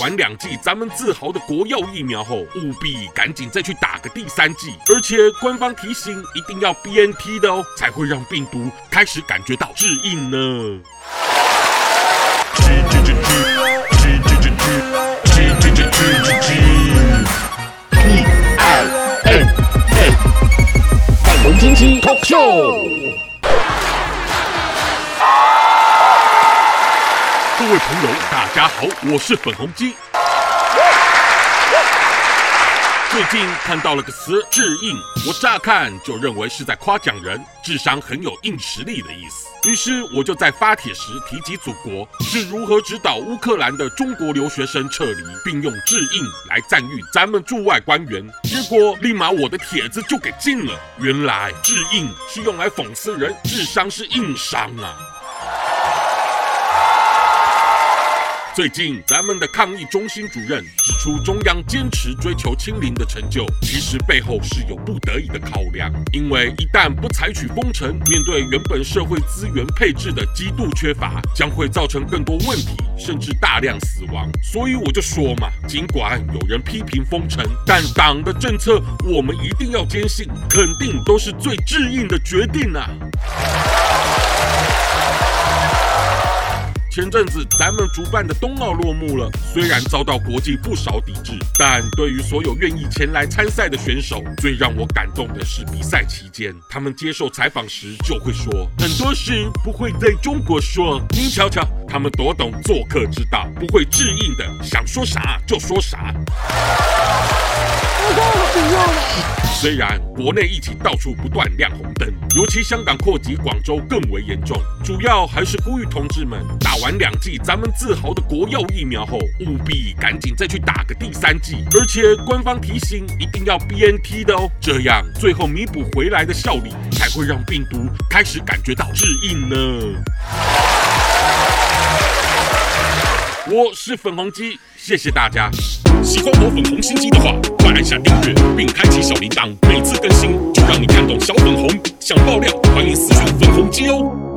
完两剂咱们自豪的国药疫苗后，务必赶紧再去打个第三剂。而且官方提醒，一定要 BNT 的哦，才会让病毒开始感觉到适应呢。金鸡 Talk Show，各位朋友，大家好，我是粉红鸡。最近看到了个词“智硬”，我乍看就认为是在夸奖人智商很有硬实力的意思。于是我就在发帖时提及祖国是如何指导乌克兰的中国留学生撤离，并用“智硬”来赞誉咱们驻外官员。结果立马我的帖子就给禁了。原来“智硬”是用来讽刺人智商是硬伤啊。最近，咱们的抗疫中心主任指出，中央坚持追求清零的成就，其实背后是有不得已的考量。因为一旦不采取封城，面对原本社会资源配置的极度缺乏，将会造成更多问题，甚至大量死亡。所以我就说嘛，尽管有人批评封城，但党的政策我们一定要坚信，肯定都是最智硬的决定啊！前阵子咱们主办的冬奥落幕了，虽然遭到国际不少抵制，但对于所有愿意前来参赛的选手，最让我感动的是比赛期间，他们接受采访时就会说很多事不会在中国说。您瞧瞧，他们多懂做客之道，不会致硬的，想说啥就说啥。虽然国内疫情到处不断亮红灯，尤其香港扩及广州更为严重，主要还是呼吁同志们打完两剂咱们自豪的国药疫苗后，务必赶紧再去打个第三剂，而且官方提醒一定要 BNT 的哦，这样最后弥补回来的效力才会让病毒开始感觉到适应呢。我是粉红鸡，谢谢大家。喜欢我粉红心机的话，快按下订阅并开启小铃铛，每次更新就让你看到小粉红。想爆料，欢迎私信粉红鸡哦。